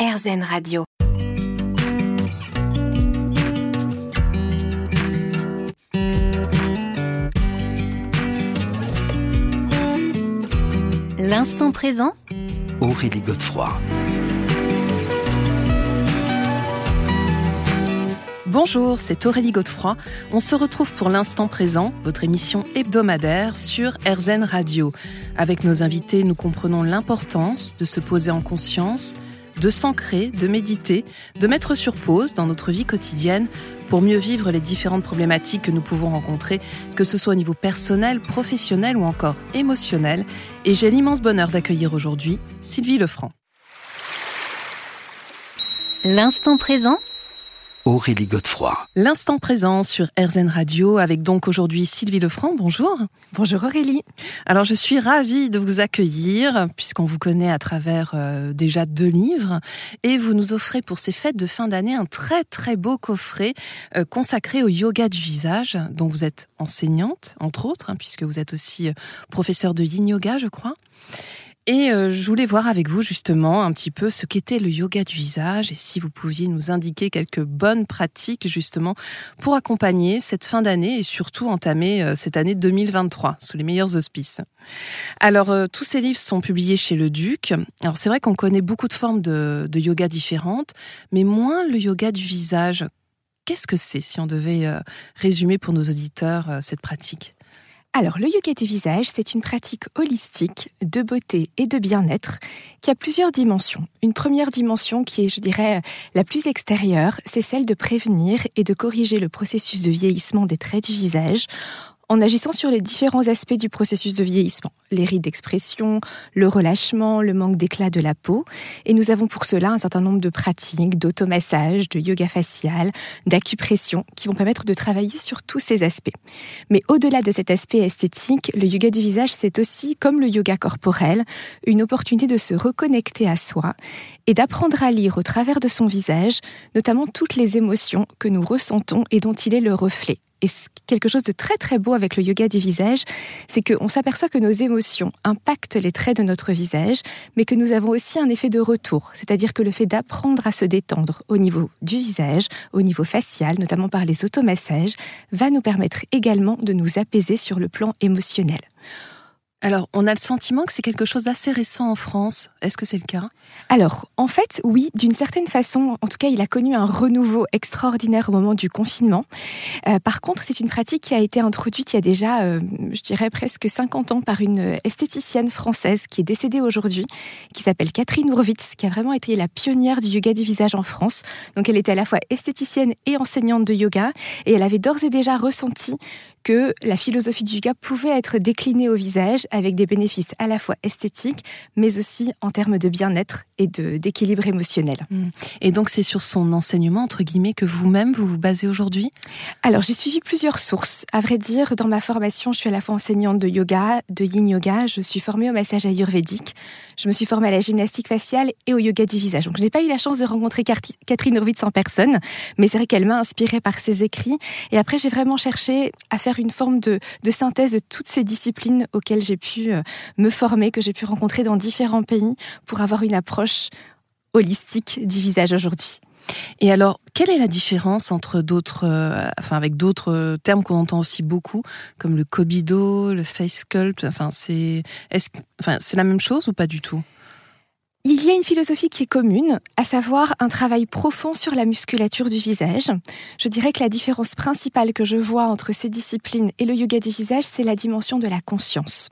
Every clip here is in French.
RZN Radio. L'instant présent Aurélie Godefroy. Bonjour, c'est Aurélie Godefroy. On se retrouve pour l'instant présent, votre émission hebdomadaire sur RZN Radio. Avec nos invités, nous comprenons l'importance de se poser en conscience, de s'ancrer, de méditer, de mettre sur pause dans notre vie quotidienne pour mieux vivre les différentes problématiques que nous pouvons rencontrer, que ce soit au niveau personnel, professionnel ou encore émotionnel. Et j'ai l'immense bonheur d'accueillir aujourd'hui Sylvie Lefranc. L'instant présent Aurélie Godefroy. L'instant présent sur RZN Radio avec donc aujourd'hui Sylvie Lefranc. Bonjour. Bonjour Aurélie. Alors je suis ravie de vous accueillir puisqu'on vous connaît à travers euh, déjà deux livres et vous nous offrez pour ces fêtes de fin d'année un très très beau coffret euh, consacré au yoga du visage dont vous êtes enseignante entre autres hein, puisque vous êtes aussi euh, professeur de yin yoga je crois. Et euh, je voulais voir avec vous justement un petit peu ce qu'était le yoga du visage et si vous pouviez nous indiquer quelques bonnes pratiques justement pour accompagner cette fin d'année et surtout entamer euh, cette année 2023 sous les meilleurs auspices. Alors euh, tous ces livres sont publiés chez le Duc. Alors c'est vrai qu'on connaît beaucoup de formes de, de yoga différentes, mais moins le yoga du visage. Qu'est-ce que c'est si on devait résumer pour nos auditeurs cette pratique? Alors, le yoga du visage, c'est une pratique holistique de beauté et de bien-être qui a plusieurs dimensions. Une première dimension qui est, je dirais, la plus extérieure, c'est celle de prévenir et de corriger le processus de vieillissement des traits du visage en agissant sur les différents aspects du processus de vieillissement, les rides d'expression, le relâchement, le manque d'éclat de la peau. Et nous avons pour cela un certain nombre de pratiques d'automassage, de yoga facial, d'acupression qui vont permettre de travailler sur tous ces aspects. Mais au-delà de cet aspect esthétique, le yoga du visage, c'est aussi, comme le yoga corporel, une opportunité de se reconnecter à soi et d'apprendre à lire au travers de son visage, notamment toutes les émotions que nous ressentons et dont il est le reflet. Et quelque chose de très très beau avec le yoga du visage, c'est qu'on s'aperçoit que nos émotions impactent les traits de notre visage, mais que nous avons aussi un effet de retour. C'est-à-dire que le fait d'apprendre à se détendre au niveau du visage, au niveau facial, notamment par les automassages, va nous permettre également de nous apaiser sur le plan émotionnel. Alors, on a le sentiment que c'est quelque chose d'assez récent en France. Est-ce que c'est le cas? Alors, en fait, oui, d'une certaine façon. En tout cas, il a connu un renouveau extraordinaire au moment du confinement. Euh, par contre, c'est une pratique qui a été introduite il y a déjà, euh, je dirais, presque 50 ans par une esthéticienne française qui est décédée aujourd'hui, qui s'appelle Catherine Hurwitz, qui a vraiment été la pionnière du yoga du visage en France. Donc, elle était à la fois esthéticienne et enseignante de yoga, et elle avait d'ores et déjà ressenti que la philosophie du yoga pouvait être déclinée au visage avec des bénéfices à la fois esthétiques, mais aussi en termes de bien-être et d'équilibre émotionnel. Mmh. Et donc c'est sur son enseignement, entre guillemets, que vous-même vous vous basez aujourd'hui? Alors j'ai suivi plusieurs sources. À vrai dire, dans ma formation, je suis à la fois enseignante de yoga, de yin yoga, je suis formée au massage ayurvédique, je me suis formée à la gymnastique faciale et au yoga du visage. Donc je n'ai pas eu la chance de rencontrer Catherine Horvitz en personne, mais c'est vrai qu'elle m'a inspirée par ses écrits. Et après, j'ai vraiment cherché à faire une forme de, de synthèse de toutes ces disciplines auxquelles j'ai pu euh, me former, que j'ai pu rencontrer dans différents pays pour avoir une approche holistique du visage aujourd'hui. Et alors, quelle est la différence entre d'autres, euh, enfin avec d'autres termes qu'on entend aussi beaucoup, comme le kobido, le face sculpt. Enfin, c'est, est-ce, enfin, c'est la même chose ou pas du tout? Il y a une philosophie qui est commune, à savoir un travail profond sur la musculature du visage. Je dirais que la différence principale que je vois entre ces disciplines et le yoga du visage, c'est la dimension de la conscience.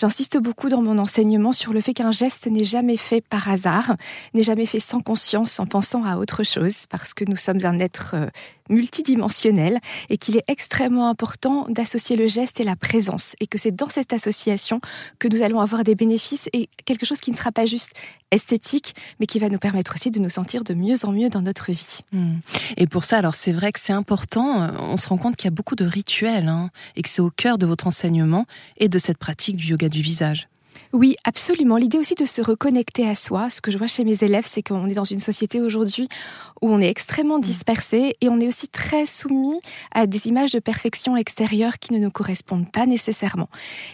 J'insiste beaucoup dans mon enseignement sur le fait qu'un geste n'est jamais fait par hasard, n'est jamais fait sans conscience, en pensant à autre chose, parce que nous sommes un être euh, multidimensionnel et qu'il est extrêmement important d'associer le geste et la présence, et que c'est dans cette association que nous allons avoir des bénéfices et quelque chose qui ne sera pas juste esthétique, mais qui va nous permettre aussi de nous sentir de mieux en mieux dans notre vie. Hmm. Et pour ça, alors c'est vrai que c'est important, on se rend compte qu'il y a beaucoup de rituels, hein, et que c'est au cœur de votre enseignement et de cette pratique du yoga du visage. Oui, absolument. L'idée aussi de se reconnecter à soi. Ce que je vois chez mes élèves, c'est qu'on est dans une société aujourd'hui où on est extrêmement mm. dispersé et on est aussi très soumis à des images de perfection extérieure qui ne nous correspondent pas nécessairement.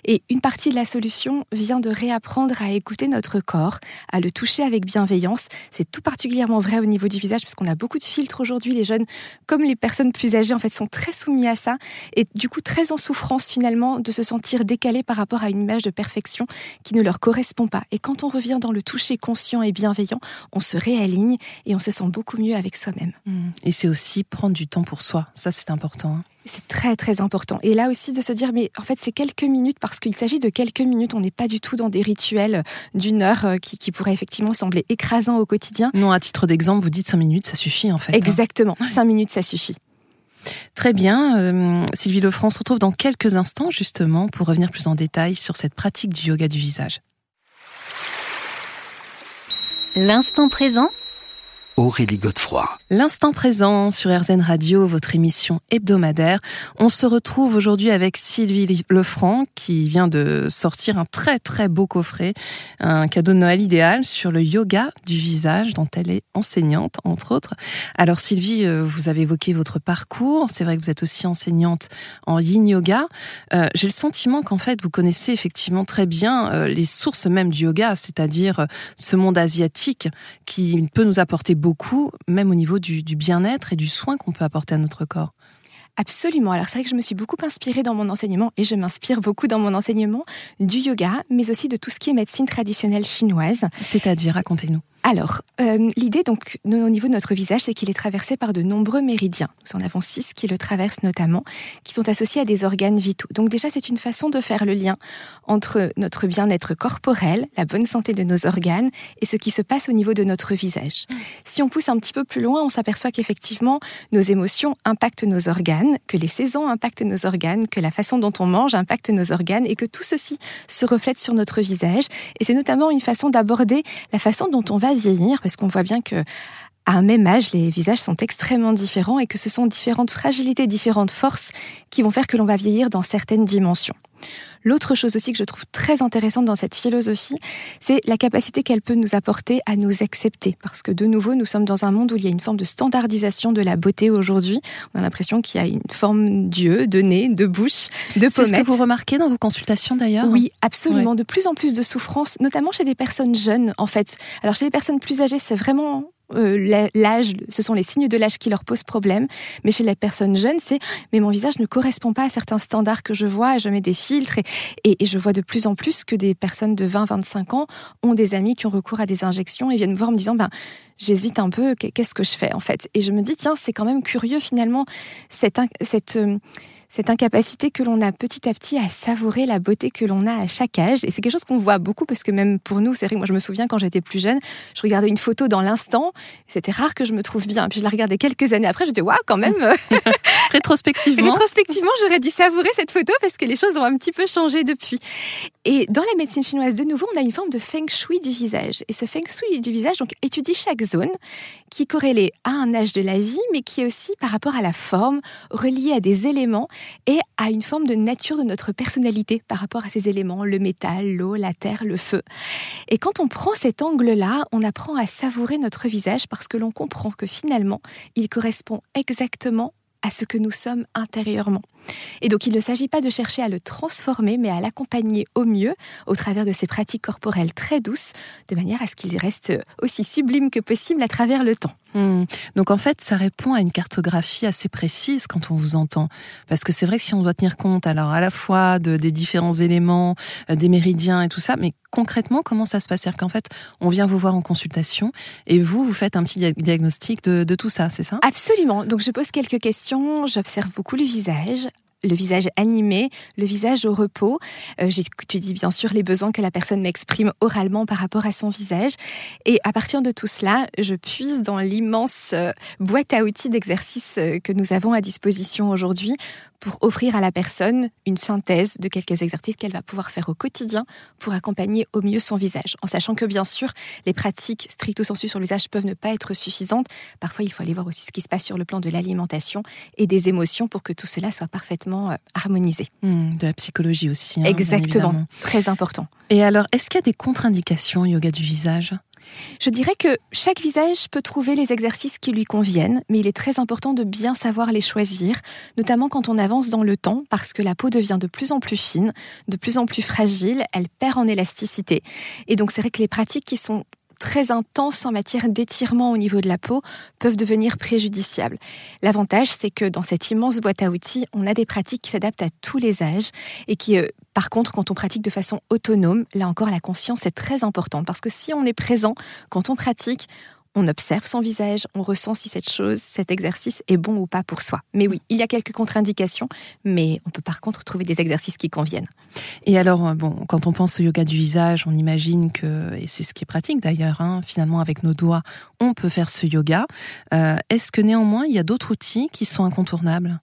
Et une partie de la solution vient de réapprendre à écouter notre corps, à le toucher avec bienveillance. C'est tout particulièrement vrai au niveau du visage parce qu'on a beaucoup de filtres aujourd'hui. Les jeunes, comme les personnes plus âgées, en fait, sont très soumis à ça et du coup très en souffrance finalement de se sentir décalés par rapport à une image de perfection qui ne leur correspond pas. Et quand on revient dans le toucher conscient et bienveillant, on se réaligne et on se sent beaucoup mieux avec soi-même. Mmh. Et c'est aussi prendre du temps pour soi. Ça, c'est important. Hein. C'est très très important. Et là aussi de se dire, mais en fait c'est quelques minutes parce qu'il s'agit de quelques minutes. On n'est pas du tout dans des rituels d'une heure euh, qui, qui, pourraient effectivement sembler écrasants au quotidien. Non, à titre d'exemple, vous dites cinq minutes, ça suffit en fait. Hein. Exactement, cinq minutes, ça suffit. Très bien. Euh, Sylvie Lefranc se retrouve dans quelques instants justement pour revenir plus en détail sur cette pratique du yoga du visage. L'instant présent Aurélie Godefroy. L'instant présent sur RZN Radio, votre émission hebdomadaire. On se retrouve aujourd'hui avec Sylvie Lefranc qui vient de sortir un très très beau coffret, un cadeau de Noël idéal sur le yoga du visage dont elle est enseignante entre autres. Alors Sylvie, euh, vous avez évoqué votre parcours. C'est vrai que vous êtes aussi enseignante en yin yoga. Euh, j'ai le sentiment qu'en fait vous connaissez effectivement très bien euh, les sources même du yoga, c'est-à-dire ce monde asiatique qui peut nous apporter beaucoup beaucoup, même au niveau du, bien-être et du soin qu'on peut apporter à notre corps. Absolument. Alors c'est vrai que je me suis beaucoup inspirée dans mon enseignement et je m'inspire beaucoup dans mon enseignement du yoga, mais aussi de tout ce qui est médecine traditionnelle chinoise. C'est-à-dire, racontez-nous. Alors, euh, l'idée donc au niveau de notre visage, c'est qu'il est traversé par de nombreux méridiens. Nous en avons six qui le traversent notamment, qui sont associés à des organes vitaux. Donc déjà, c'est une façon de faire le lien entre notre bien-être corporel, la bonne santé de nos organes, et ce qui se passe au niveau de notre visage. Si on pousse un petit peu plus loin, on s'aperçoit qu'effectivement, nos émotions impactent nos organes, que les saisons impactent nos organes, que la façon dont on mange impacte nos organes, et que tout ceci se reflète sur notre visage. Et c'est notamment une façon d'aborder la façon dont on va vieillir, parce qu'on voit bien que à un même âge, les visages sont extrêmement différents et que ce sont différentes fragilités, différentes forces qui vont faire que l'on va vieillir dans certaines dimensions. L'autre chose aussi que je trouve très intéressante dans cette philosophie, c'est la capacité qu'elle peut nous apporter à nous accepter. Parce que de nouveau, nous sommes dans un monde où il y a une forme de standardisation de la beauté aujourd'hui. On a l'impression qu'il y a une forme d'yeux, de nez, de bouche, de pommettes. C'est ce que vous remarquez dans vos consultations d'ailleurs Oui, absolument. De plus en plus de souffrance, notamment chez des personnes jeunes en fait. Alors chez les personnes plus âgées, c'est vraiment euh, l'âge, ce sont les signes de l'âge qui leur posent problème. Mais chez les personnes jeunes, c'est mais mon visage ne correspond pas à certains standards que je vois, je mets des filtres et, je vois de plus en plus que des personnes de 20-25 ans ont des amis qui ont recours à des injections et viennent me voir en me disant ben j'hésite un peu, qu'est-ce que je fais en fait? Et je me dis tiens c'est quand même curieux finalement cette cette euh, cette incapacité que l'on a petit à petit à savourer la beauté que l'on a à chaque âge. Et c'est quelque chose qu'on voit beaucoup parce que même pour nous, c'est vrai moi je me souviens quand j'étais plus jeune, je regardais une photo dans l'instant, c'était rare que je me trouve bien. Puis je la regardais quelques années après, je dis waouh quand même. Rétrospectivement. Rétrospectivement, j'aurais dû savourer cette photo parce que les choses ont un petit peu changé depuis. Et dans la médecine chinoise, de nouveau, on a une forme de feng shui du visage. Et ce feng shui du visage donc, étudie chaque zone qui corrélée à un âge de la vie, mais qui est aussi par rapport à la forme, reliée à des éléments et à une forme de nature de notre personnalité par rapport à ces éléments, le métal, l'eau, la terre, le feu. Et quand on prend cet angle-là, on apprend à savourer notre visage parce que l'on comprend que finalement, il correspond exactement à ce que nous sommes intérieurement. Et donc il ne s'agit pas de chercher à le transformer, mais à l'accompagner au mieux au travers de ces pratiques corporelles très douces, de manière à ce qu'il reste aussi sublime que possible à travers le temps. Hmm. Donc en fait, ça répond à une cartographie assez précise quand on vous entend. Parce que c'est vrai que si on doit tenir compte alors à la fois de, des différents éléments, euh, des méridiens et tout ça, mais concrètement, comment ça se passe? C'est-à-dire qu'en fait, on vient vous voir en consultation et vous, vous faites un petit diagnostic de, de tout ça, c'est ça? Absolument. Donc je pose quelques questions, j'observe beaucoup le visage le visage animé, le visage au repos. Euh, J'étudie bien sûr les besoins que la personne m'exprime oralement par rapport à son visage. Et à partir de tout cela, je puise dans l'immense euh, boîte à outils d'exercices euh, que nous avons à disposition aujourd'hui pour offrir à la personne une synthèse de quelques exercices qu'elle va pouvoir faire au quotidien pour accompagner au mieux son visage. En sachant que bien sûr, les pratiques stricto sensu sur le visage peuvent ne pas être suffisantes. Parfois, il faut aller voir aussi ce qui se passe sur le plan de l'alimentation et des émotions pour que tout cela soit parfaitement euh, harmonisé. Hmm, de la psychologie aussi. Hein, Exactement, très important. Et alors, est-ce qu'il y a des contre-indications yoga du visage? Je dirais que chaque visage peut trouver les exercices qui lui conviennent, mais il est très important de bien savoir les choisir, notamment quand on avance dans le temps, parce que la peau devient de plus en plus fine, de plus en plus fragile, elle perd en élasticité. Et donc c'est vrai que les pratiques qui sont très intenses en matière d'étirement au niveau de la peau peuvent devenir préjudiciables. L'avantage, c'est que dans cette immense boîte à outils, on a des pratiques qui s'adaptent à tous les âges et qui, euh, par contre, quand on pratique de façon autonome, là encore, la conscience est très importante parce que si on est présent quand on pratique, on observe son visage, on ressent si cette chose, cet exercice est bon ou pas pour soi. Mais oui, il y a quelques contre-indications, mais on peut par contre trouver des exercices qui conviennent. Et alors, euh, bon, quand on pense au yoga du visage, on imagine que, et c'est ce qui est pratique d'ailleurs, hein, finalement avec nos doigts, on peut faire ce yoga. Euh, est-ce que néanmoins, il y a d'autres outils qui sont incontournables?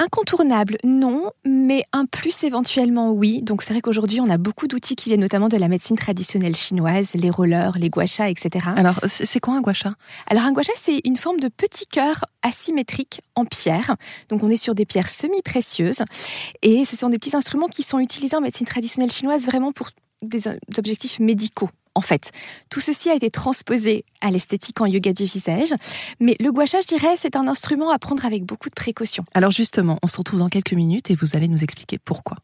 Incontournable, non, mais un plus éventuellement, oui. Donc c'est vrai qu'aujourd'hui, on a beaucoup d'outils qui viennent notamment de la médecine traditionnelle chinoise, les rollers, les guachas, etc. Alors, c'est quoi un guacha Alors un guacha, c'est une forme de petit cœur asymétrique en pierre. Donc on est sur des pierres semi-précieuses. Et ce sont des petits instruments qui sont utilisés en médecine traditionnelle chinoise vraiment pour des objectifs médicaux en fait. Tout ceci a été transposé à l'esthétique en yoga du visage, mais le gua je dirais, c'est un instrument à prendre avec beaucoup de précaution. Alors justement, on se retrouve dans quelques minutes et vous allez nous expliquer pourquoi.